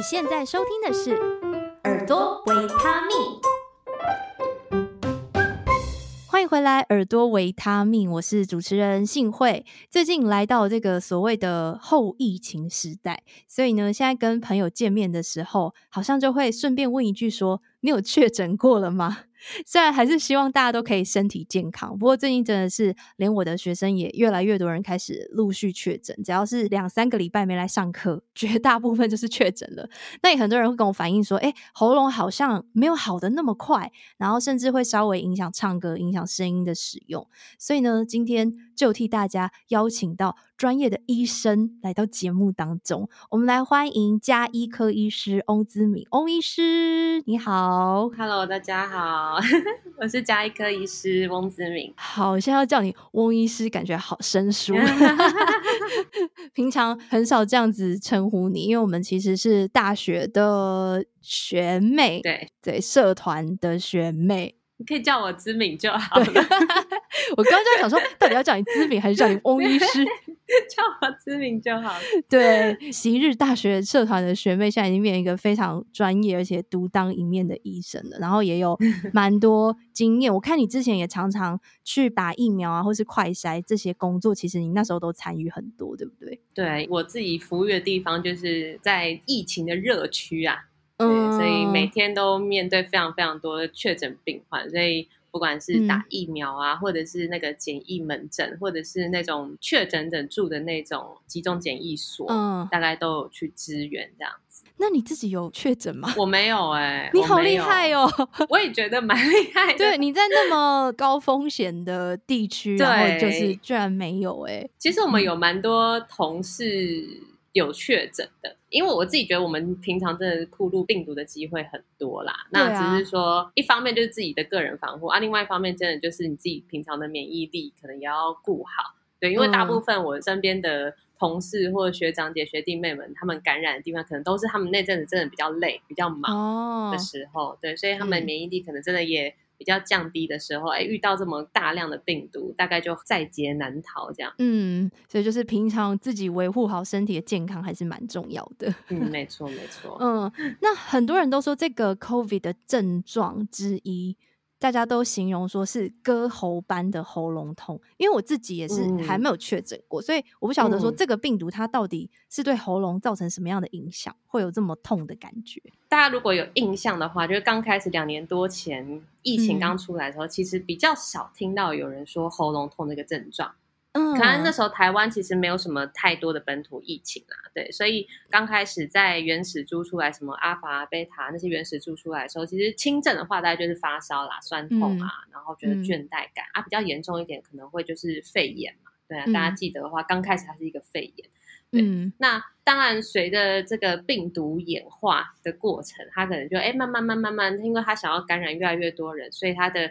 你现在收听的是《耳朵维他命》，欢迎回来，《耳朵维他命》，我是主持人幸慧。最近来到这个所谓的后疫情时代，所以呢，现在跟朋友见面的时候，好像就会顺便问一句说：“你有确诊过了吗？” 虽然还是希望大家都可以身体健康，不过最近真的是连我的学生也越来越多人开始陆续确诊。只要是两三个礼拜没来上课，绝大部分就是确诊了。那也很多人会跟我反映说，哎，喉咙好像没有好的那么快，然后甚至会稍微影响唱歌、影响声音的使用。所以呢，今天就替大家邀请到专业的医生来到节目当中，我们来欢迎加医科医师翁姿敏。翁医师，你好，Hello，大家好。我是加医科医师翁姿敏。好，现在要叫你翁医师，感觉好生疏。平常很少这样子称呼你，因为我们其实是大学的学妹，对对，社团的学妹。你可以叫我知敏就好了。我刚刚就想说，到底要叫你知敏还是叫你 翁医师？叫我知敏就好了。对，昔日大学社团的学妹，现在已经变成一个非常专业而且独当一面的医生了，然后也有蛮多经验。我看你之前也常常去打疫苗啊，或是快筛这些工作，其实你那时候都参与很多，对不对？对，我自己服务的地方就是在疫情的热区啊。对，所以每天都面对非常非常多的确诊病患，所以不管是打疫苗啊，嗯、或者是那个检疫门诊，或者是那种确诊者住的那种集中检疫所，嗯，大概都有去支援这样子。那你自己有确诊吗？我没有哎、欸，你好厉害哦！我也觉得蛮厉害的。对，你在那么高风险的地区，对，然后就是居然没有哎、欸。其实我们有蛮多同事。有确诊的，因为我自己觉得我们平常真的暴露病毒的机会很多啦。那只是说，一方面就是自己的个人防护啊，另外一方面真的就是你自己平常的免疫力可能也要顾好。对，因为大部分我身边的同事或者学长姐、学弟妹们，他们感染的地方可能都是他们那阵子真的比较累、比较忙的时候。对，所以他们免疫力可能真的也。比较降低的时候，哎，遇到这么大量的病毒，大概就在劫难逃这样。嗯，所以就是平常自己维护好身体的健康还是蛮重要的。嗯，没错，没错。嗯，那很多人都说这个 COVID 的症状之一。大家都形容说是割喉般的喉咙痛，因为我自己也是还没有确诊过，嗯、所以我不晓得说这个病毒它到底是对喉咙造成什么样的影响，会有这么痛的感觉。大家如果有印象的话，就是刚开始两年多前疫情刚出来的时候，嗯、其实比较少听到有人说喉咙痛这个症状。嗯，可能那时候台湾其实没有什么太多的本土疫情啦，对，所以刚开始在原始株出来什么阿法、贝塔那些原始株出来的时候，其实轻症的话大概就是发烧啦、酸痛啊，嗯、然后觉得倦怠感、嗯、啊，比较严重一点可能会就是肺炎嘛，对啊，嗯、大家记得的话，刚开始它是一个肺炎，对，嗯、那当然随着这个病毒演化的过程，它可能就哎慢慢慢慢慢，因为它想要感染越来越多人，所以它的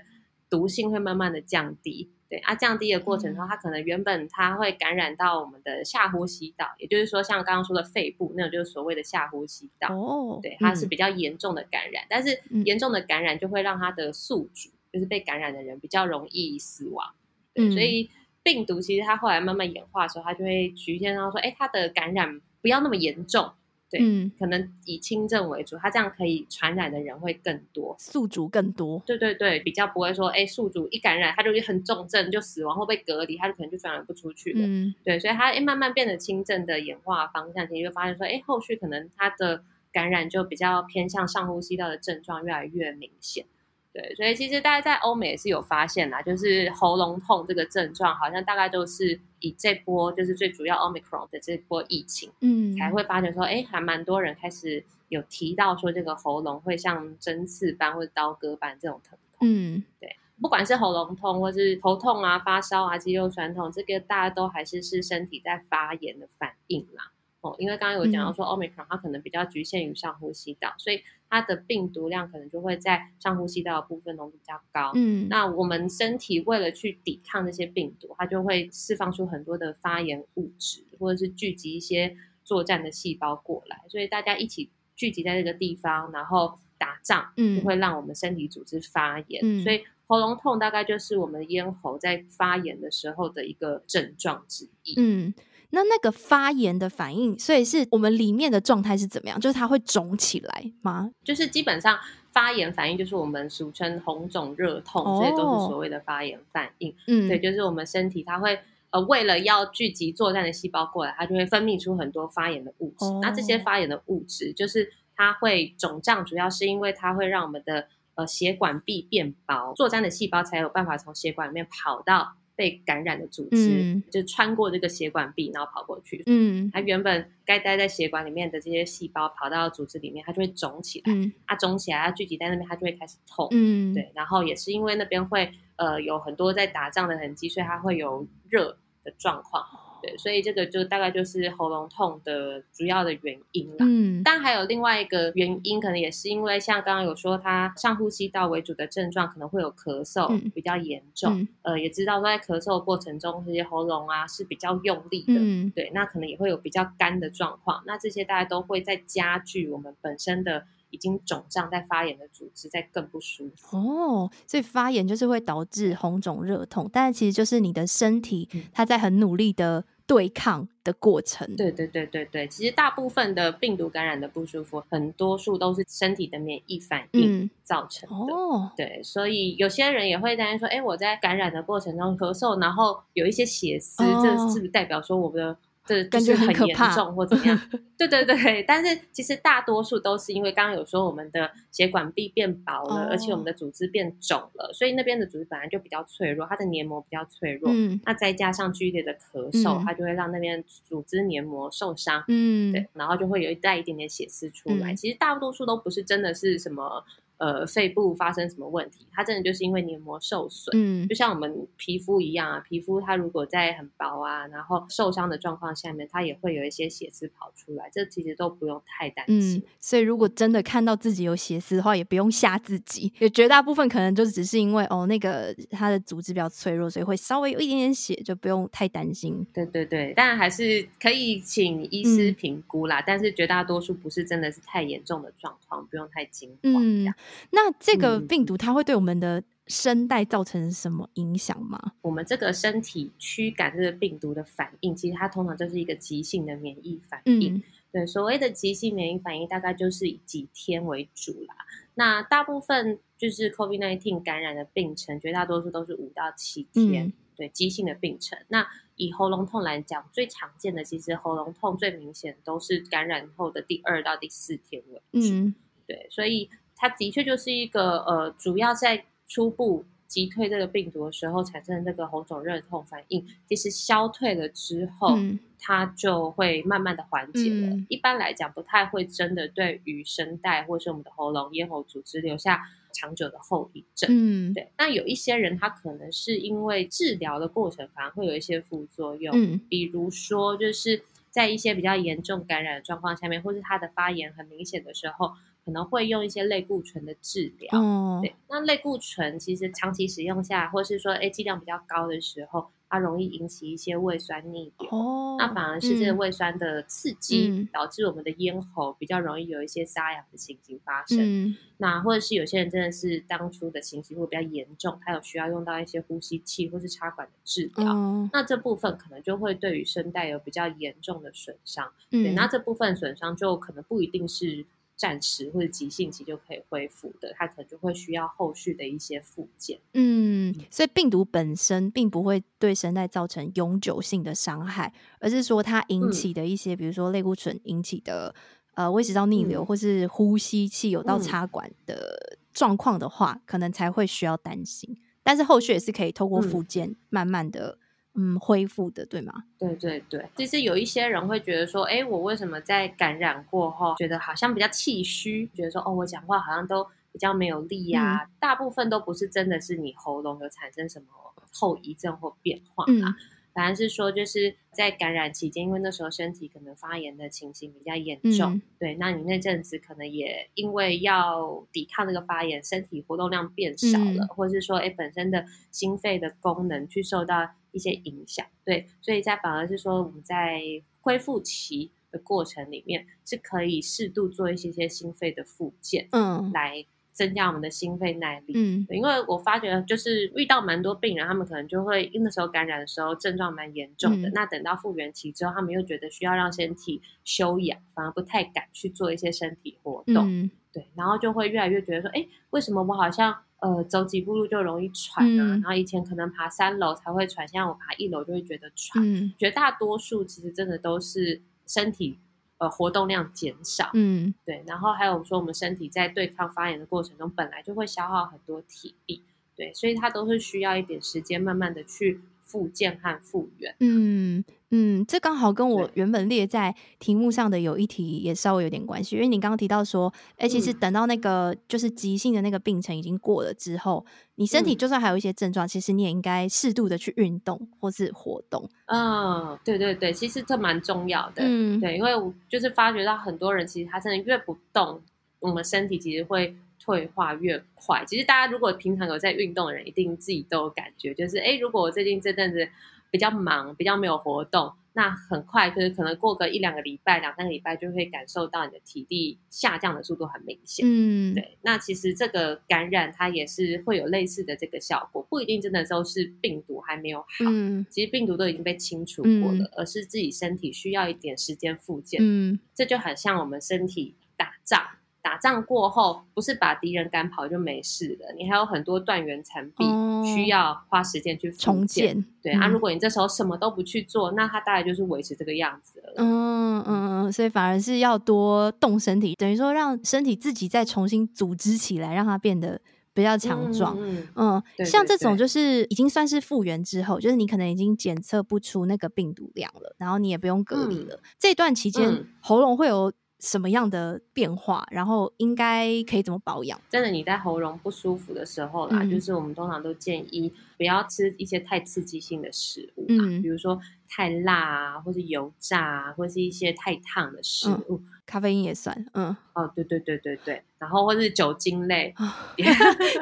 毒性会慢慢的降低。对啊，降低的过程中，它可能原本它会感染到我们的下呼吸道，也就是说，像刚刚说的肺部那种，就是所谓的下呼吸道。哦，对，它是比较严重的感染，嗯、但是严重的感染就会让它的宿主，就是被感染的人比较容易死亡。对，嗯、所以病毒其实它后来慢慢演化的时候，它就会局限到说，哎，它的感染不要那么严重。对，嗯，可能以轻症为主，它这样可以传染的人会更多，宿主更多。对对对，比较不会说，哎，宿主一感染，他就很重症就死亡或被隔离，他就可能就传染不出去了。嗯，对，所以它慢慢变得轻症的演化方向，其实就发现说，哎，后续可能它的感染就比较偏向上呼吸道的症状越来越明显。对，所以其实大家在欧美也是有发现啦，就是喉咙痛这个症状，好像大概都是以这波就是最主要 Omicron 的这波疫情，嗯，才会发觉说，哎，还蛮多人开始有提到说，这个喉咙会像针刺般或者刀割般这种疼痛，嗯，对，不管是喉咙痛或是头痛啊、发烧啊、肌肉酸痛，这个大家都还是是身体在发炎的反应啦。哦，因为刚刚有讲到说，Omicron 它可能比较局限于上呼吸道，嗯、所以它的病毒量可能就会在上呼吸道的部分浓度比较高。嗯，那我们身体为了去抵抗这些病毒，它就会释放出很多的发炎物质，或者是聚集一些作战的细胞过来，所以大家一起聚集在这个地方，然后打仗，就会让我们身体组织发炎。嗯、所以喉咙痛大概就是我们咽喉在发炎的时候的一个症状之一。嗯。那那个发炎的反应，所以是我们里面的状态是怎么样？就是它会肿起来吗？就是基本上发炎反应，就是我们俗称红肿热痛，这些都是所谓的发炎反应。嗯，对，就是我们身体它会呃为了要聚集作战的细胞过来，它就会分泌出很多发炎的物质。哦、那这些发炎的物质，就是它会肿胀，主要是因为它会让我们的呃血管壁变薄，作战的细胞才有办法从血管里面跑到。被感染的组织、嗯、就穿过这个血管壁，然后跑过去。嗯，它原本该待在血管里面的这些细胞跑到组织里面，它就会肿起来。嗯，它肿起来，它聚集在那边，它就会开始痛。嗯，对。然后也是因为那边会呃有很多在打仗的痕迹，所以它会有热的状况。对，所以这个就大概就是喉咙痛的主要的原因了。嗯，但还有另外一个原因，可能也是因为像刚刚有说，它上呼吸道为主的症状可能会有咳嗽比较严重。嗯、呃，也知道说在咳嗽的过程中，这些喉咙啊是比较用力的。嗯，对，那可能也会有比较干的状况。那这些大家都会在加剧我们本身的。已经肿胀在发炎的组织在更不舒服哦，所以发炎就是会导致红肿热痛，但是其实就是你的身体它在很努力的对抗的过程。嗯、对对对对对，其实大部分的病毒感染的不舒服，很多数都是身体的免疫反应造成的。嗯、哦，对，所以有些人也会担心说，哎，我在感染的过程中咳嗽，然后有一些血丝，哦、这是不是代表说我们的？是感觉很严重或怎么样？对对对，但是其实大多数都是因为刚刚有说我们的血管壁变薄了，哦、而且我们的组织变肿了，所以那边的组织本来就比较脆弱，它的黏膜比较脆弱。嗯，那再加上剧烈的咳嗽，嗯、它就会让那边组织黏膜受伤。嗯，对，然后就会有一带一点点血丝出来。嗯、其实大多数都不是真的是什么。呃，肺部发生什么问题？它真的就是因为黏膜受损，嗯，就像我们皮肤一样啊。皮肤它如果在很薄啊，然后受伤的状况下面，它也会有一些血丝跑出来。这其实都不用太担心。嗯，所以如果真的看到自己有血丝的话，也不用吓自己。也绝大部分可能就只是因为哦，那个它的组织比较脆弱，所以会稍微有一点点血，就不用太担心。对对对，当然还是可以请医师评估啦。嗯，但是绝大多数不是真的是太严重的状况，不用太惊慌。嗯。那这个病毒它会对我们的声带造成什么影响吗？嗯、我们这个身体驱赶这个病毒的反应，其实它通常就是一个急性的免疫反应。嗯、对，所谓的急性免疫反应，大概就是以几天为主啦。那大部分就是 COVID-19 感染的病程，绝大多数都是五到七天。嗯、对，急性的病程。那以喉咙痛来讲，最常见的其实喉咙痛最明显都是感染后的第二到第四天为主。嗯、对，所以。它的确就是一个呃，主要在初步击退这个病毒的时候产生的这个红肿热痛反应，其实消退了之后，嗯、它就会慢慢的缓解了。嗯、一般来讲，不太会真的对于声带或是我们的喉咙、咽喉组织留下长久的后遗症。嗯，对。那有一些人，他可能是因为治疗的过程反而会有一些副作用，嗯、比如说就是在一些比较严重感染的状况下面，或是他的发炎很明显的时候。可能会用一些类固醇的治疗，哦、对，那类固醇其实长期使用下，或是说，哎，剂量比较高的时候，它容易引起一些胃酸逆流，哦、那反而是这个胃酸的刺激，嗯、导致我们的咽喉比较容易有一些沙哑的情形发生。嗯、那或者是有些人真的是当初的情形会比较严重，他有需要用到一些呼吸器或是插管的治疗，嗯、那这部分可能就会对于声带有比较严重的损伤。嗯、对，那这部分损伤就可能不一定是。暂时或者急性期就可以恢复的，它可能就会需要后续的一些复健。嗯，所以病毒本身并不会对声带造成永久性的伤害，而是说它引起的一些，嗯、比如说类固醇引起的呃胃食道逆流，嗯、或是呼吸器有到插管的状况的话，嗯、可能才会需要担心。但是后续也是可以透过复健慢慢的。嗯，恢复的对吗？对对对，其实有一些人会觉得说，哎，我为什么在感染过后，觉得好像比较气虚，觉得说，哦，我讲话好像都比较没有力呀、啊。嗯、大部分都不是真的是你喉咙有产生什么后遗症或变化啊。嗯反而是说，就是在感染期间，因为那时候身体可能发炎的情形比较严重，嗯、对，那你那阵子可能也因为要抵抗那个发炎，身体活动量变少了，嗯、或者是说，哎，本身的心肺的功能去受到一些影响，对，所以在反而是说，我们在恢复期的过程里面，是可以适度做一些些心肺的复健，嗯，来增加我们的心肺耐力。嗯，因为我发觉就是遇到蛮多病人，他们可能就会那时候感染的时候症状蛮严重的，嗯、那等到复原期之后，他们又觉得需要让身体休养，反而不太敢去做一些身体活动。嗯、对，然后就会越来越觉得说，哎，为什么我好像呃走几步路就容易喘啊？嗯、然后以前可能爬三楼才会喘，现在我爬一楼就会觉得喘。嗯、绝大多数其实真的都是身体。呃，活动量减少，嗯，对，然后还有说，我们身体在对抗发炎的过程中，本来就会消耗很多体力，对，所以它都是需要一点时间，慢慢的去。复健和复原，嗯嗯，这刚好跟我原本列在题目上的有一题也稍微有点关系，因为你刚刚提到说，哎、欸，其实等到那个就是急性的那个病程已经过了之后，你身体就算还有一些症状，嗯、其实你也应该适度的去运动或是活动。嗯，对对对，其实这蛮重要的，嗯，对，因为我就是发觉到很多人其实他真的越不动，我们身体其实会。退化越快，其实大家如果平常有在运动的人，一定自己都有感觉，就是哎，如果我最近这阵子比较忙，比较没有活动，那很快就是可能过个一两个礼拜、两三个礼拜，就会感受到你的体力下降的速度很明显。嗯，对。那其实这个感染它也是会有类似的这个效果，不一定真的都是病毒还没有好，嗯，其实病毒都已经被清除过了，嗯，而是自己身体需要一点时间复健。嗯，这就很像我们身体打仗。打仗过后，不是把敌人赶跑就没事了，你还有很多断垣残壁，哦、需要花时间去重建。对、嗯、啊，如果你这时候什么都不去做，那它大概就是维持这个样子了。嗯嗯，所以反而是要多动身体，等于说让身体自己再重新组织起来，让它变得比较强壮。嗯，像这种就是已经算是复原之后，就是你可能已经检测不出那个病毒量了，然后你也不用隔离了。嗯、这段期间、嗯、喉咙会有。什么样的变化，然后应该可以怎么保养？真的，你在喉咙不舒服的时候啦，嗯、就是我们通常都建议不要吃一些太刺激性的食物，嗯，比如说太辣啊，或是油炸啊，或是一些太烫的食物。嗯咖啡因也算，嗯，哦，对对对对对，然后或是酒精类，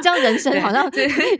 这样人生好像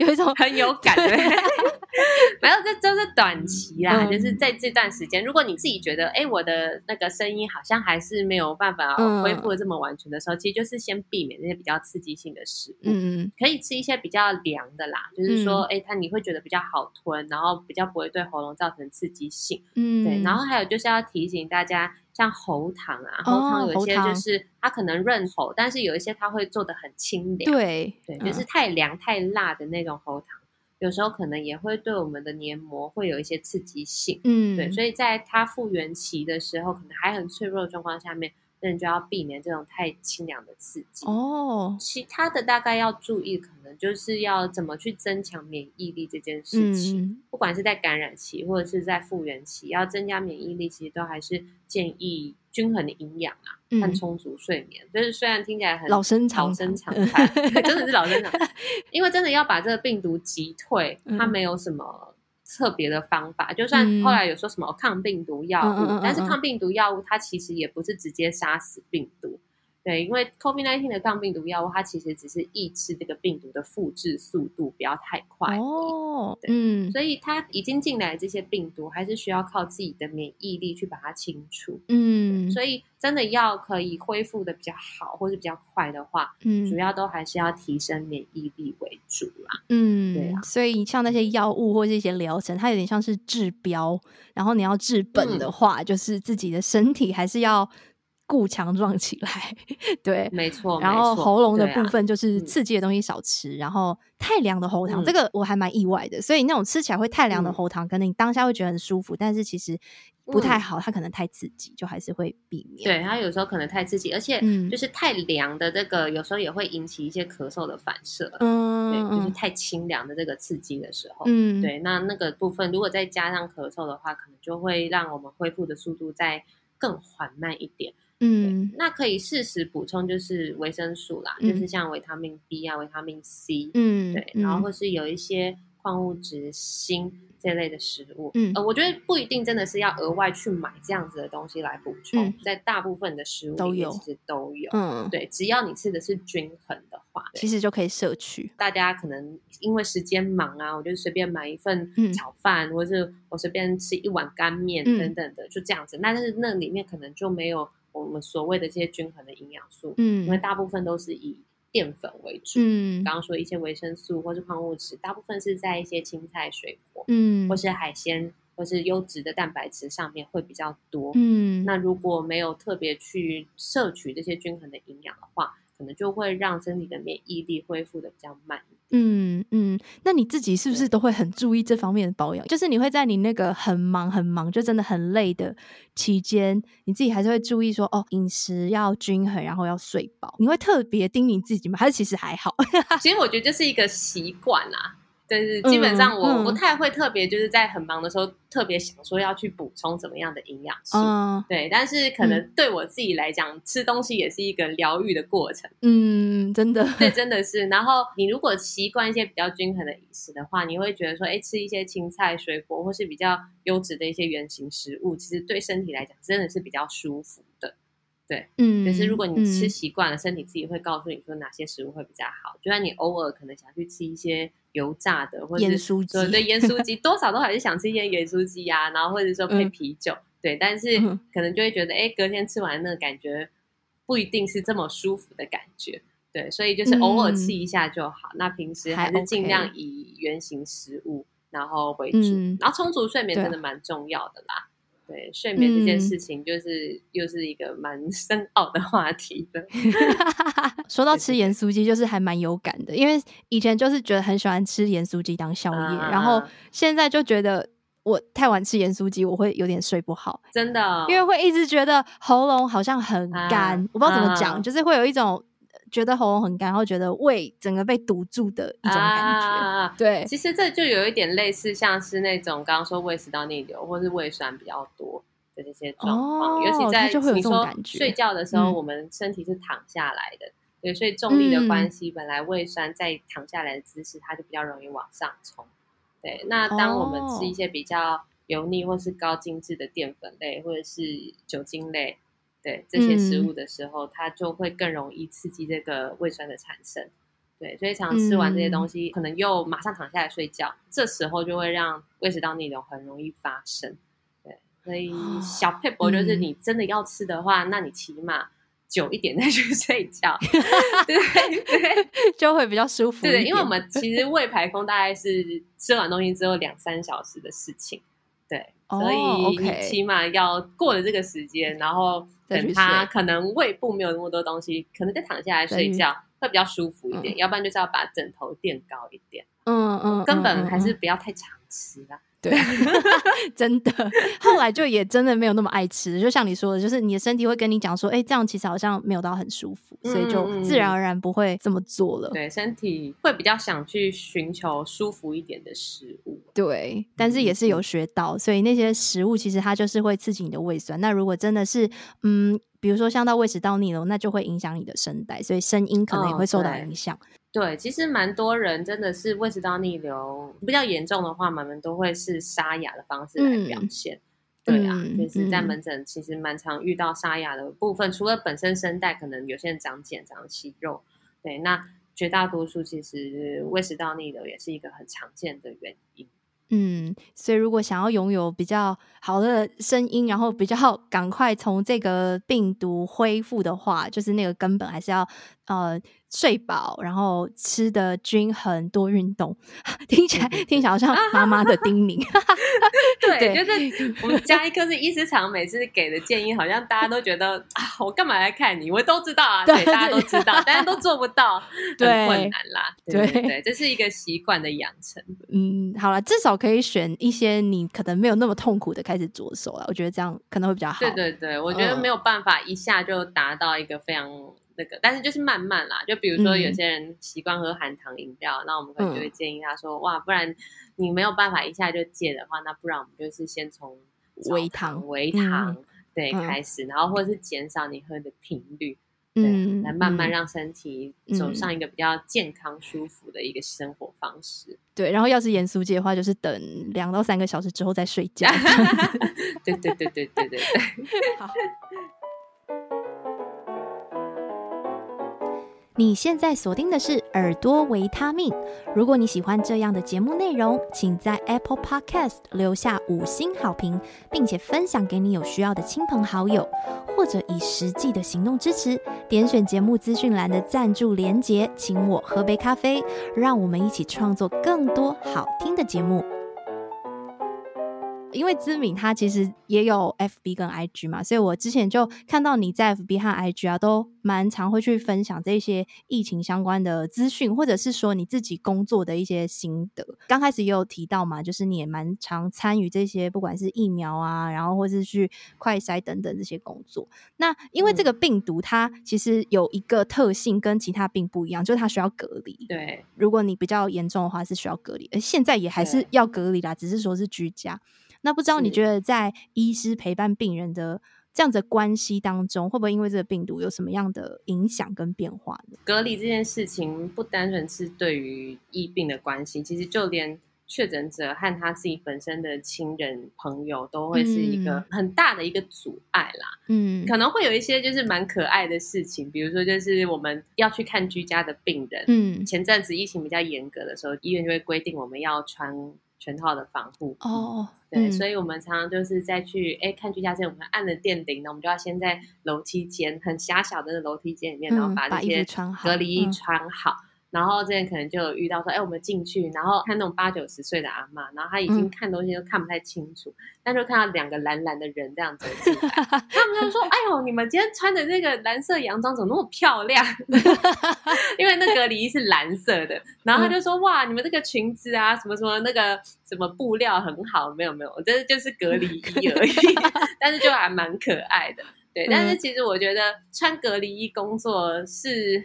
有一种很有感觉。没有，这这是短期啦，嗯、就是在这段时间，如果你自己觉得，哎，我的那个声音好像还是没有办法恢复的这么完全的时候，嗯、其实就是先避免那些比较刺激性的食物，嗯，可以吃一些比较凉的啦，就是说，哎、嗯，它你会觉得比较好吞，然后比较不会对喉咙造成刺激性，嗯，对，然后还有就是要提醒大家。像喉糖啊，喉糖有一些就是它可能润喉，但是有一些它会做的很清凉。对对，就是太凉太辣的那种喉糖，有时候可能也会对我们的黏膜会有一些刺激性。嗯，对，所以在它复原期的时候，可能还很脆弱的状况下面。那你就要避免这种太清凉的刺激哦。其他的大概要注意，可能就是要怎么去增强免疫力这件事情。嗯、不管是在感染期或者是在复原期，要增加免疫力，其实都还是建议均衡的营养啊，和、嗯、充足睡眠。就是虽然听起来很老生常老生常谈，真的是老生常谈，因为真的要把这个病毒击退，它没有什么。特别的方法，就算后来有说什么抗病毒药物，嗯、但是抗病毒药物它其实也不是直接杀死病毒，对，因为 COVID-19 的抗病毒药物它其实只是抑制这个病毒的复制速度不要太快哦，嗯，所以它已经进来这些病毒还是需要靠自己的免疫力去把它清除，嗯，所以。真的要可以恢复的比较好，或是比较快的话，嗯，主要都还是要提升免疫力为主啦。嗯，对啊。所以像那些药物或是一些疗程，它有点像是治标，然后你要治本的话，嗯、就是自己的身体还是要固强壮起来。对，没错。然后喉咙的部分就是刺激的东西少吃，啊、然后太凉的喉糖，嗯、这个我还蛮意外的。所以那种吃起来会太凉的喉糖，可能你当下会觉得很舒服，但是其实。不太好，它可能太刺激，就还是会避免。对，它有时候可能太刺激，而且就是太凉的这个，有时候也会引起一些咳嗽的反射。嗯，对，就是太清凉的这个刺激的时候，嗯，对，那那个部分如果再加上咳嗽的话，可能就会让我们恢复的速度再更缓慢一点。嗯，那可以适时补充就是维生素啦，就是像维他命 B 啊、维他命 C，嗯，对，然后或是有一些矿物质锌。这类的食物，嗯，呃，我觉得不一定真的是要额外去买这样子的东西来补充，嗯、在大部分的食物里面其实都有，嗯，对，只要你吃的是均衡的话，其实就可以摄取。大家可能因为时间忙啊，我就随便买一份炒饭，嗯、或者是我随便吃一碗干面等等的，嗯、就这样子。但是那里面可能就没有我们所谓的这些均衡的营养素，嗯，因为大部分都是以淀粉为主。嗯，刚刚说一些维生素或是矿物质，大部分是在一些青菜、水果，嗯，或是海鲜，或是优质的蛋白质上面会比较多。嗯，那如果没有特别去摄取这些均衡的营养的话，可能就会让身体的免疫力恢复的比较慢。嗯嗯，那你自己是不是都会很注意这方面的保养？就是你会在你那个很忙很忙，就真的很累的期间，你自己还是会注意说，哦，饮食要均衡，然后要睡饱。你会特别盯你自己吗？还是其实还好？其实我觉得这是一个习惯啦。但是基本上我不太会特别就是在很忙的时候特别想说要去补充怎么样的营养素，嗯、对。但是可能对我自己来讲，嗯、吃东西也是一个疗愈的过程。嗯，真的，对，真的是。然后你如果习惯一些比较均衡的饮食的话，你会觉得说，哎，吃一些青菜、水果或是比较优质的一些原型食物，其实对身体来讲真的是比较舒服的。对，嗯，就是如果你吃习惯了，嗯、身体自己会告诉你说哪些食物会比较好。就算你偶尔可能想去吃一些油炸的，或者是盐酥鸡，对盐酥鸡，多少都还是想吃一些盐酥鸡啊，然后或者说配啤酒，嗯、对。但是可能就会觉得，哎，隔天吃完那个感觉不一定是这么舒服的感觉，对。所以就是偶尔吃一下就好。嗯、那平时还是尽量以原形食物然后为主，嗯、然后充足睡眠真的蛮重要的啦。对，睡眠这件事情，就是、嗯、又是一个蛮 深奥的话题的。说到吃盐酥鸡，就是还蛮有感的，因为以前就是觉得很喜欢吃盐酥鸡当宵夜，啊、然后现在就觉得我太晚吃盐酥鸡，我会有点睡不好，真的，因为会一直觉得喉咙好像很干，啊、我不知道怎么讲，啊、就是会有一种。觉得喉咙很干，然后觉得胃整个被堵住的一种感觉。啊、对，其实这就有一点类似，像是那种刚刚说胃食道逆流，或是胃酸比较多的这些状况。哦、尤其在你说睡觉的时候，我们身体是躺下来的，嗯、对，所以重力的关系，本来胃酸在躺下来的姿势，它就比较容易往上冲。对，那当我们吃一些比较油腻或是高精致的淀粉类，或者是酒精类。对这些食物的时候，嗯、它就会更容易刺激这个胃酸的产生。对，所以常吃完这些东西，嗯、可能又马上躺下来睡觉，这时候就会让胃食道逆流很容易发生。对，所以小佩伯就是，你真的要吃的话，嗯、那你起码久一点再去睡觉，对 对，就会比较舒服。对，因为我们其实胃排空大概是吃完东西之后两三小时的事情。对，所以你起码要过了这个时间，然后等他可能胃部没有那么多东西，可能再躺下来睡觉会比较舒服一点。要不然就是要把枕头垫高一点。嗯嗯，根本还是不要太常吃啦。对，真的。后来就也真的没有那么爱吃，就像你说的，就是你的身体会跟你讲说，哎，这样其实好像没有到很舒服，所以就自然而然不会这么做了。对，身体会比较想去寻求舒服一点的食物。对，但是也是有学到，所以那些食物其实它就是会刺激你的胃酸。那如果真的是，嗯，比如说像到胃食道逆流，那就会影响你的声带，所以声音可能也会受到影响。哦对，其实蛮多人真的是胃食道逆流比较严重的话，蛮多都会是沙哑的方式来表现。嗯、对啊，嗯、就是在门诊其实蛮常遇到沙哑的部分，嗯、除了本身声带可能有些人长茧、长息肉，对，那绝大多数其实胃食道逆流也是一个很常见的原因。嗯，所以如果想要拥有比较好的声音，然后比较赶快从这个病毒恢复的话，就是那个根本还是要呃。睡饱，然后吃的均衡，多运动，听起来听起来好像妈妈的叮咛。对，就是我们家一科是医师长，每次给的建议，好像大家都觉得啊，我干嘛来看你？我都知道啊，对，大家都知道，大家都做不到，很困难啦。对对，这是一个习惯的养成。嗯，好了，至少可以选一些你可能没有那么痛苦的开始着手了。我觉得这样可能会比较好。对对对，我觉得没有办法一下就达到一个非常。那个，但是就是慢慢啦，就比如说有些人习惯喝含糖饮料，嗯、那我们可能就会建议他说，嗯、哇，不然你没有办法一下就戒的话，那不然我们就是先从微糖、微糖对开始，然后或者是减少你喝的频率，嗯，来慢慢让身体走上一个比较健康、舒服的一个生活方式。对，然后要是盐酥鸡的话，就是等两到三个小时之后再睡觉。对对对对对对对。好。你现在锁定的是耳朵维他命。如果你喜欢这样的节目内容，请在 Apple Podcast 留下五星好评，并且分享给你有需要的亲朋好友，或者以实际的行动支持。点选节目资讯栏的赞助连结，请我喝杯咖啡，让我们一起创作更多好听的节目。因为知敏他其实也有 FB 跟 IG 嘛，所以我之前就看到你在 FB 和 IG 啊，都蛮常会去分享这些疫情相关的资讯，或者是说你自己工作的一些心得。刚开始也有提到嘛，就是你也蛮常参与这些，不管是疫苗啊，然后或是去快筛等等这些工作。那因为这个病毒它其实有一个特性跟其他病不一样，就是它需要隔离。对，如果你比较严重的话是需要隔离，而现在也还是要隔离啦，只是说是居家。那不知道你觉得在医师陪伴病人的这样子的关系当中，会不会因为这个病毒有什么样的影响跟变化呢？隔离这件事情不单纯是对于医病的关系，其实就连确诊者和他自己本身的亲人朋友都会是一个很大的一个阻碍啦。嗯，可能会有一些就是蛮可爱的事情，比如说就是我们要去看居家的病人。嗯，前阵子疫情比较严格的时候，医院就会规定我们要穿全套的防护。哦。对，嗯、所以我们常常就是在去哎看居家之前，我们按了电铃，呢我们就要先在楼梯间很狭小的楼梯间里面，然后把这些隔离衣穿好。然后之前可能就有遇到说，哎，我们进去，然后看那种八九十岁的阿妈，然后她已经看东西都看不太清楚，嗯、但就看到两个蓝蓝的人这样走进来，他们就说，哎呦，你们今天穿的那个蓝色洋装怎么那么漂亮？因为那隔离衣是蓝色的，然后他就说，嗯、哇，你们这个裙子啊，什么什么那个什么布料很好，没有没有，我这就是隔离衣而已，但是就还蛮可爱的，对，但是其实我觉得穿隔离衣工作是。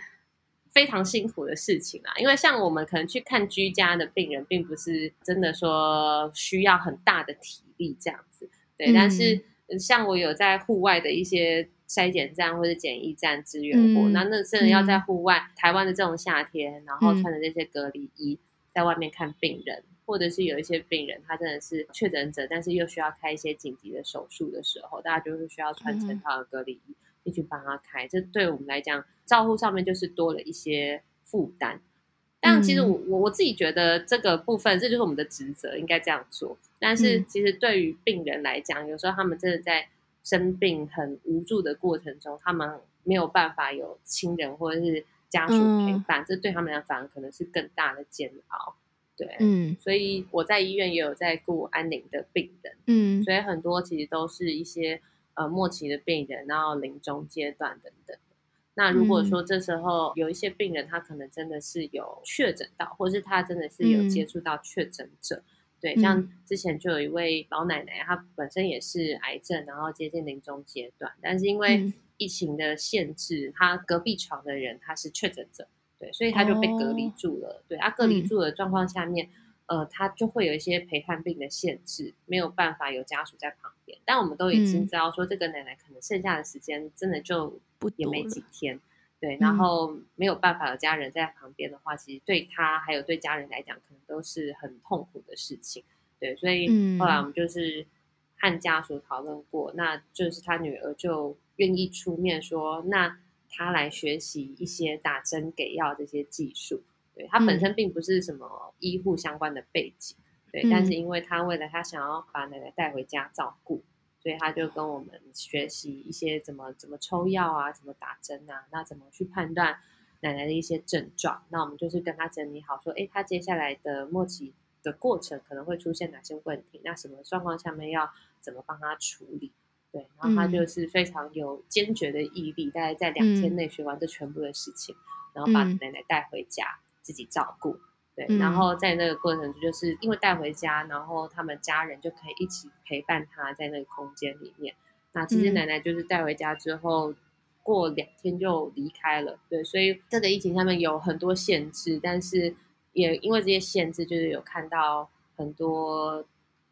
非常辛苦的事情啊，因为像我们可能去看居家的病人，并不是真的说需要很大的体力这样子，对。嗯、但是像我有在户外的一些筛检站或者检疫站支援过，那、嗯、那真的要在户外，嗯、台湾的这种夏天，然后穿着这些隔离衣在外面看病人，嗯、或者是有一些病人他真的是确诊者，但是又需要开一些紧急的手术的时候，大家就是需要穿成套的隔离衣。嗯一起帮他开，这对我们来讲，照护上面就是多了一些负担。但其实我我我自己觉得这个部分，这就是我们的职责，应该这样做。但是其实对于病人来讲，有时候他们真的在生病很无助的过程中，他们没有办法有亲人或者是家属陪伴，这对他们来讲反而可能是更大的煎熬。对，嗯，所以我在医院也有在顾安宁的病人，嗯，所以很多其实都是一些。呃，末期的病人，然后临终阶段等等。那如果说这时候有一些病人，他可能真的是有确诊到，或是他真的是有接触到确诊者，嗯、对，像之前就有一位老奶奶，她本身也是癌症，然后接近临终阶段，但是因为疫情的限制，她隔壁床的人他是确诊者，对，所以她就被隔离住了。哦、对，他隔离住的状况下面。呃，他就会有一些陪伴病的限制，没有办法有家属在旁边。但我们都已经知道说，这个奶奶可能剩下的时间真的就不也没几天，对。然后没有办法有家人在旁边的话，其实对他还有对家人来讲，可能都是很痛苦的事情。对，所以后来我们就是和家属讨论过，那就是他女儿就愿意出面说，那他来学习一些打针给药这些技术。对，他本身并不是什么医护相关的背景，嗯、对，但是因为他为了他想要把奶奶带回家照顾，所以他就跟我们学习一些怎么怎么抽药啊，怎么打针啊，那怎么去判断奶奶的一些症状，那我们就是跟他整理好说，哎，他接下来的末期的过程可能会出现哪些问题，那什么状况下面要怎么帮他处理，对，然后他就是非常有坚决的毅力，大概在两天内学完这全部的事情，嗯、然后把奶奶带回家。自己照顾，对，嗯、然后在那个过程中，就是因为带回家，然后他们家人就可以一起陪伴他在那个空间里面。那其实奶奶就是带回家之后，嗯、过两天就离开了，对，所以这个疫情上面有很多限制，但是也因为这些限制，就是有看到很多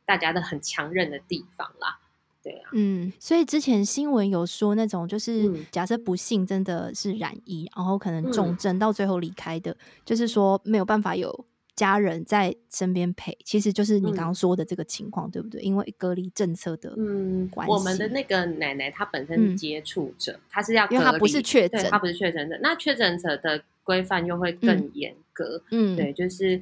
大家的很强韧的地方啦。对啊，嗯，所以之前新闻有说那种，就是假设不幸真的是染疫，嗯、然后可能重症到最后离开的，嗯、就是说没有办法有家人在身边陪，其实就是你刚刚说的这个情况，嗯、对不对？因为隔离政策的嗯关系，我们的那个奶奶她本身是接触者，嗯、她是要隔离，因为她不是确诊，她不是确诊者。那确诊者的规范又会更严格。嗯，对，就是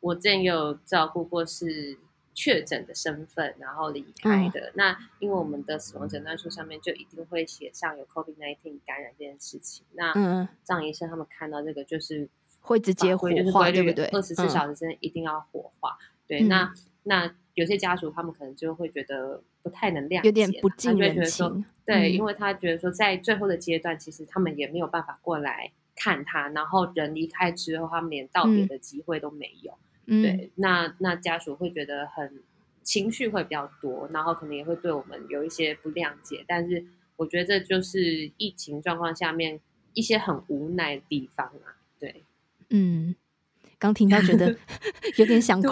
我之前也有照顾过是确诊的身份，然后离开的。嗯、那因为我们的死亡诊断书上面就一定会写上有 COVID-19 感染这件事情。那张医生他们看到这个就是会直接火化，对不对？二十四小时之内一定要火化。嗯、对，那那有些家属他们可能就会觉得不太能谅解，有点不近人情。对，因为他觉得说在最后的阶段，其实他们也没有办法过来。看他，然后人离开之后，他们连道别的机会都没有。嗯、对，那那家属会觉得很情绪会比较多，然后可能也会对我们有一些不谅解。但是我觉得这就是疫情状况下面一些很无奈的地方啊。对，嗯。刚听到觉得 有点想哭，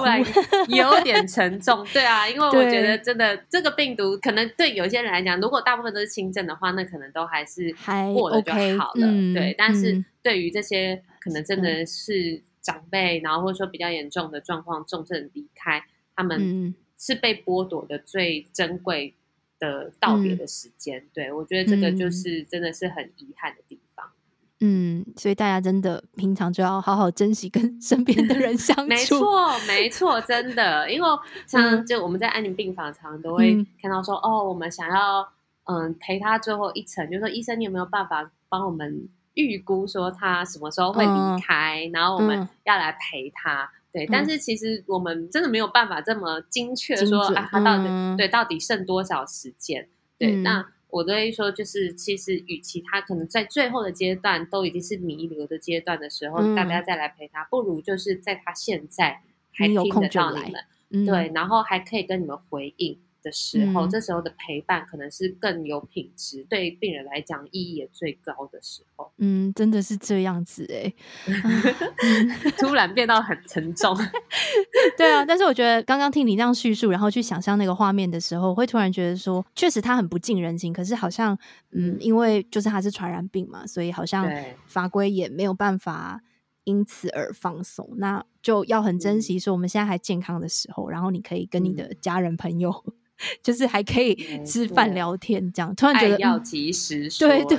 有点沉重。对啊，因为我觉得真的这个病毒可能对有些人来讲，如果大部分都是轻症的话，那可能都还是过了就好了。嗯、对，但是对于这些可能真的是长辈，嗯、然后或者说比较严重的状况，重症离开，他们是被剥夺的最珍贵的道别的时间。嗯、对，我觉得这个就是真的是很遗憾的地方。嗯，所以大家真的平常就要好好珍惜跟身边的人相处。没错，没错，真的，因为像就我们在安宁病房常常都会看到说，嗯、哦，我们想要嗯陪他最后一程，就是说医生，你有没有办法帮我们预估说他什么时候会离开，嗯、然后我们要来陪他。嗯、对，但是其实我们真的没有办法这么精确说准。啊，他到底、嗯、对到底剩多少时间？对，嗯、那。我都会说，就是其实，与其他可能在最后的阶段都已经是弥留的阶段的时候，嗯、大家再来陪他，不如就是在他现在还听得到你们，对，然后还可以跟你们回应。的时候，嗯、这时候的陪伴可能是更有品质，对病人来讲意义也最高的时候。嗯，真的是这样子哎，突然变到很沉重。对啊，但是我觉得刚刚听你那样叙述，然后去想象那个画面的时候，会突然觉得说，确实他很不近人情。可是好像，嗯，因为就是他是传染病嘛，所以好像法规也没有办法因此而放松。那就要很珍惜说我们现在还健康的时候，然后你可以跟你的家人朋友。就是还可以吃饭聊天这样，突然觉得要及时说，对对，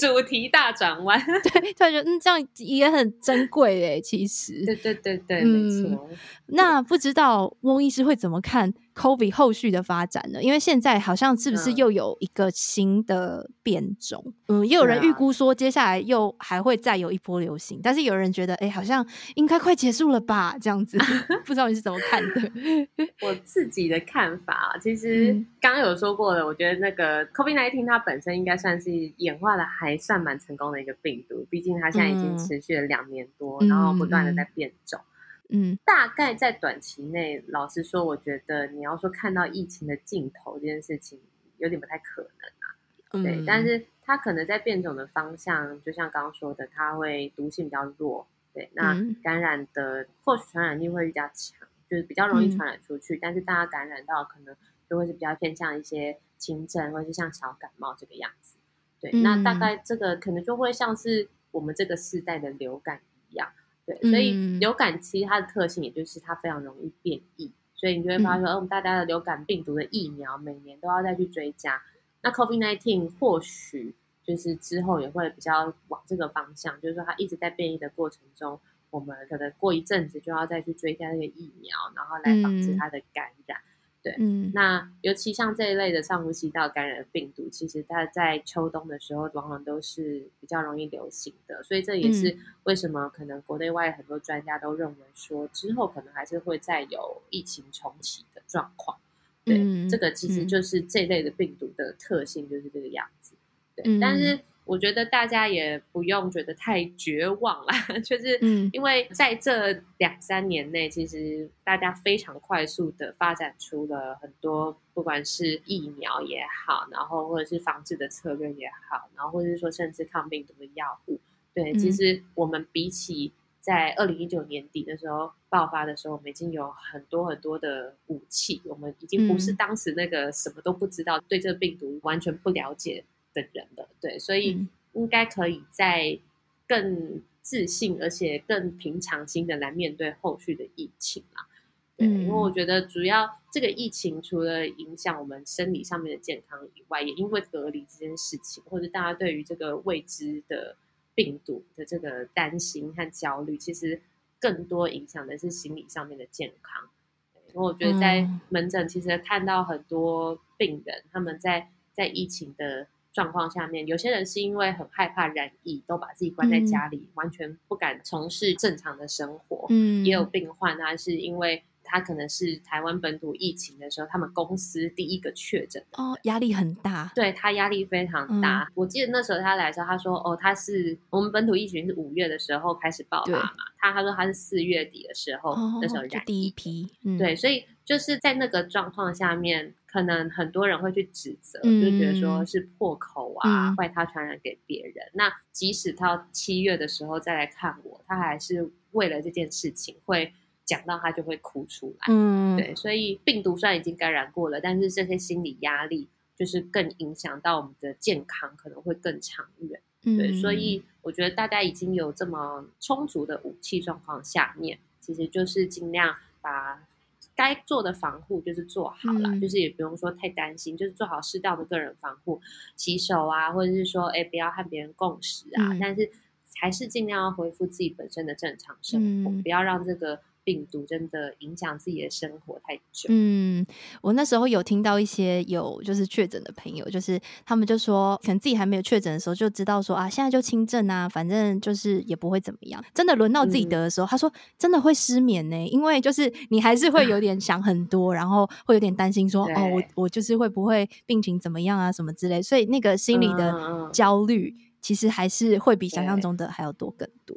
主题大转弯，对，突然觉得嗯，这样也很珍贵诶，其实，对对对对，没错。那不知道翁医师会怎么看？COVID 后续的发展呢？因为现在好像是不是又有一个新的变种？嗯，嗯，也有人预估说接下来又还会再有一波流行，啊、但是有人觉得，哎、欸，好像应该快结束了吧？这样子，不知道你是怎么看的？我自己的看法，其实刚刚有说过的，我觉得那个 COVID-19 它本身应该算是演化的还算蛮成功的一个病毒，毕竟它现在已经持续了两年多，嗯、然后不断的在变种。嗯，大概在短期内，老实说，我觉得你要说看到疫情的尽头这件事情，有点不太可能啊。嗯、对，但是它可能在变种的方向，就像刚刚说的，它会毒性比较弱。对，那感染的、嗯、或许传染力会比较强，就是比较容易传染出去。嗯、但是大家感染到可能就会是比较偏向一些轻症，或者是像小感冒这个样子。对，嗯、那大概这个可能就会像是我们这个世代的流感一样。对，所以流感其实它的特性，也就是它非常容易变异，所以你就会发现说，嗯、大家的流感病毒的疫苗每年都要再去追加。那 COVID-19 或许就是之后也会比较往这个方向，就是说它一直在变异的过程中，我们可能过一阵子就要再去追加那个疫苗，然后来防止它的感染。嗯对，嗯，那尤其像这一类的上呼吸道感染的病毒，其实它在秋冬的时候往往都是比较容易流行的，所以这也是为什么可能国内外很多专家都认为说，之后可能还是会再有疫情重启的状况。对，嗯，这个其实就是这一类的病毒的特性，就是这个样子。对，嗯，但是。我觉得大家也不用觉得太绝望啦，就是因为在这两三年内，其实大家非常快速的发展出了很多，不管是疫苗也好，然后或者是防治的策略也好，然后或者是说甚至抗病毒的药物，对，其实我们比起在二零一九年底的时候爆发的时候，我们已经有很多很多的武器，我们已经不是当时那个什么都不知道，对这个病毒完全不了解的人的，对，所以应该可以在更自信，而且更平常心的来面对后续的疫情啊。对，因为我觉得主要这个疫情除了影响我们生理上面的健康以外，也因为隔离这件事情，或者大家对于这个未知的病毒的这个担心和焦虑，其实更多影响的是心理上面的健康。因为我觉得在门诊，其实看到很多病人，他们在在疫情的状况下面，有些人是因为很害怕染疫，都把自己关在家里，完全不敢从事正常的生活。嗯，也有病患，他是因为。他可能是台湾本土疫情的时候，他们公司第一个确诊哦，压力很大。对，他压力非常大。嗯。我记得那时候他来的时候，他说：“哦，他是我们本土疫情是五月的时候开始爆发嘛，他他说他是四月底的时候，哦，那时候染第一批。嗯，对，所以就是在那个状况下面，可能很多人会去指责，嗯，就觉得说是破口啊，嗯，怪他传染给别人。那即使到七月的时候再来看我，他还是为了这件事情会。讲到他就会哭出来，嗯，对，所以病毒虽然已经感染过了，但是这些心理压力就是更影响到我们的健康，可能会更长远，嗯，对，所以我觉得大家已经有这么充足的武器状况下面，其实就是尽量把该做的防护就是做好了，嗯，就是也不用说太担心，就是做好适当的个人防护，洗手啊，或者是说，哎，不要和别人共食啊，嗯，但是还是尽量要恢复自己本身的正常生活，嗯，不要让这个。病毒真的影响自己的生活太久。嗯，我那时候有听到一些有就是确诊的朋友，就是他们就说，可能自己还没有确诊的时候就知道说啊，现在就轻症啊，反正就是也不会怎么样。真的轮到自己得的时候，嗯、他说真的会失眠呢、欸，因为就是你还是会有点想很多，然后会有点担心说哦，我我就是会不会病情怎么样啊什么之类，所以那个心理的焦虑其实还是会比想象中的还要多更多。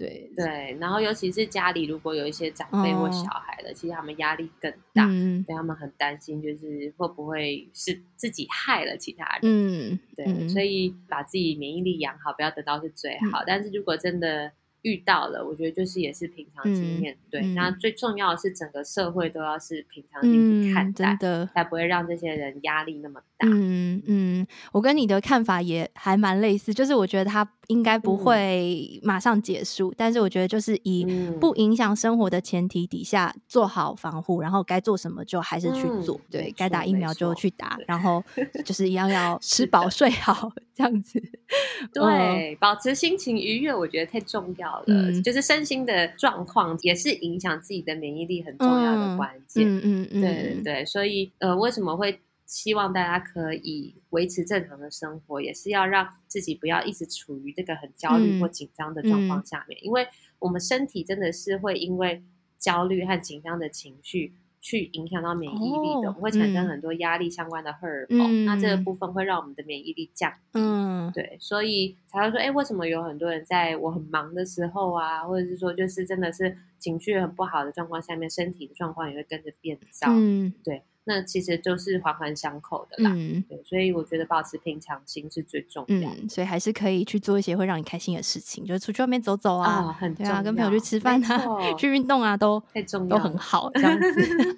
对对，然后尤其是家里如果有一些长辈或小孩的，哦、其实他们压力更大，嗯，对他们很担心，就是会不会是自己害了其他人，嗯，对，嗯、所以把自己免疫力养好，不要得到是最好。嗯、但是如果真的遇到了，我觉得就是也是平常心面对。那、嗯、最重要的是，整个社会都要是平常心去看待，的。才不会让这些人压力那么大。嗯嗯，我跟你的看法也还蛮类似，就是我觉得它应该不会马上结束，嗯、但是我觉得就是以不影响生活的前提底下做好防护，然后该做什么就还是去做。嗯、对，该打疫苗就去打，然后就是一样要 吃饱睡好这样子。对，保持心情愉悦，我觉得太重要。嗯，就是身心的状况也是影响自己的免疫力很重要的关键。嗯嗯嗯，对对对，所以呃，为什么会希望大家可以维持正常的生活，也是要让自己不要一直处于这个很焦虑或紧张的状况下面，因为我们身体真的是会因为焦虑和紧张的情绪。去影响到免疫力的，我们会产生很多压力相关的荷尔蒙，那这个部分会让我们的免疫力降低。嗯，对，所以才会说，哎，为什么有很多人在我很忙的时候啊，或者是说，就是真的是情绪很不好的状况下面，身体的状况也会跟着变糟。嗯，对。那其实就是环环相扣的啦，嗯，对，所以我觉得保持平常心是最重要的，嗯，所以还是可以去做一些会让你开心的事情，就是出去外面走走啊，哦，很重要，对啊，跟朋友去吃饭啊，去运动啊，都太重要，都很好，这样子。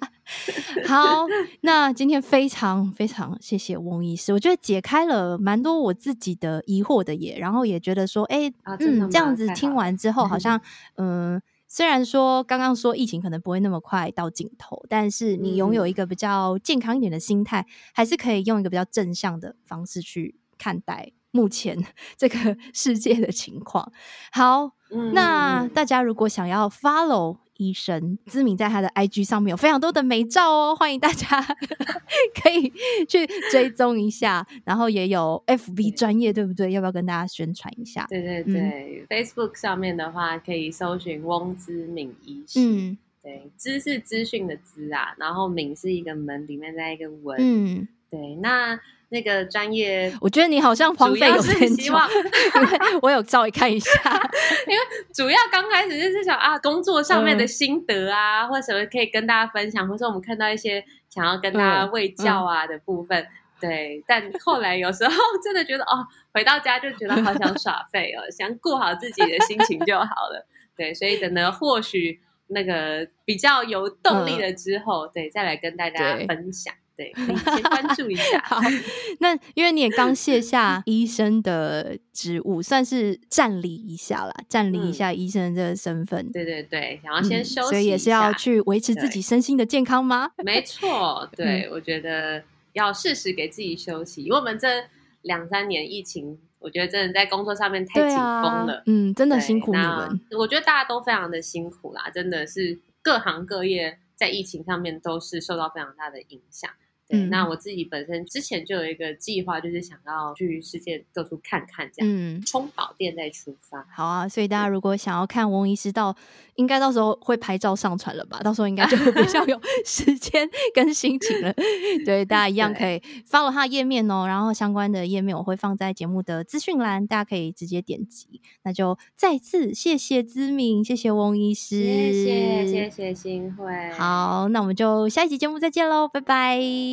好，那今天非常非常谢谢翁医师，我觉得解开了蛮多我自己的疑惑的也，然后也觉得说，哎，欸，啊，嗯，这样子听完之后，好像，嗯。虽然说刚刚说疫情可能不会那么快到尽头，但是你拥有一个比较健康一点的心态，嗯、还是可以用一个比较正向的方式去看待目前 这个世界的情况。好，嗯、那大家如果想要 follow。医生知名在他的 IG 上面有非常多的美照哦，欢迎大家 可以去追踪一下。然后也有 FB 专业，对不对？要不要跟大家宣传一下？对对对、嗯、，Facebook 上面的话可以搜寻翁知敏医师。嗯，对，知是资讯的资啊，然后敏是一个门里面再一个文。嗯，对，那。那个专业，我觉得你好像荒废有点久，因为 我有稍微看一下，因为主要刚开始就是想啊，工作上面的心得啊，嗯、或者什么可以跟大家分享，或者我们看到一些想要跟大家喂教啊的部分，嗯嗯、对。但后来有时候 真的觉得哦，回到家就觉得好想耍废哦，想过好自己的心情就好了。对，所以等到或许那个比较有动力了之后，嗯、对，再来跟大家分享。对，可以先关注一下。好，那因为你也刚卸下医生的职务，算是站立一下啦，站立一下医生的这个身份。对对对，想要先休息、嗯，所以也是要去维持自己身心的健康吗？没错，对，嗯、我觉得要适时给自己休息，因为我们这两三年疫情。我觉得真的在工作上面太紧绷了，啊，嗯，真的辛苦你们。我觉得大家都非常的辛苦啦，真的是各行各业在疫情上面都是受到非常大的影响。嗯，那我自己本身之前就有一个计划，就是想要去世界各处看看，这样，嗯，充饱电再出发。好啊，所以大家如果想要看翁医师到，应该到时候会拍照上传了吧？到时候应该就会比较有 时间跟心情了。对，大家一样可以 follow 他的页面哦，然后相关的页面我会放在节目的资讯栏，大家可以直接点击。那就再次谢谢姿敏，谢谢翁医师，谢谢谢谢新会。好，那我们就下一集节目再见喽，拜拜。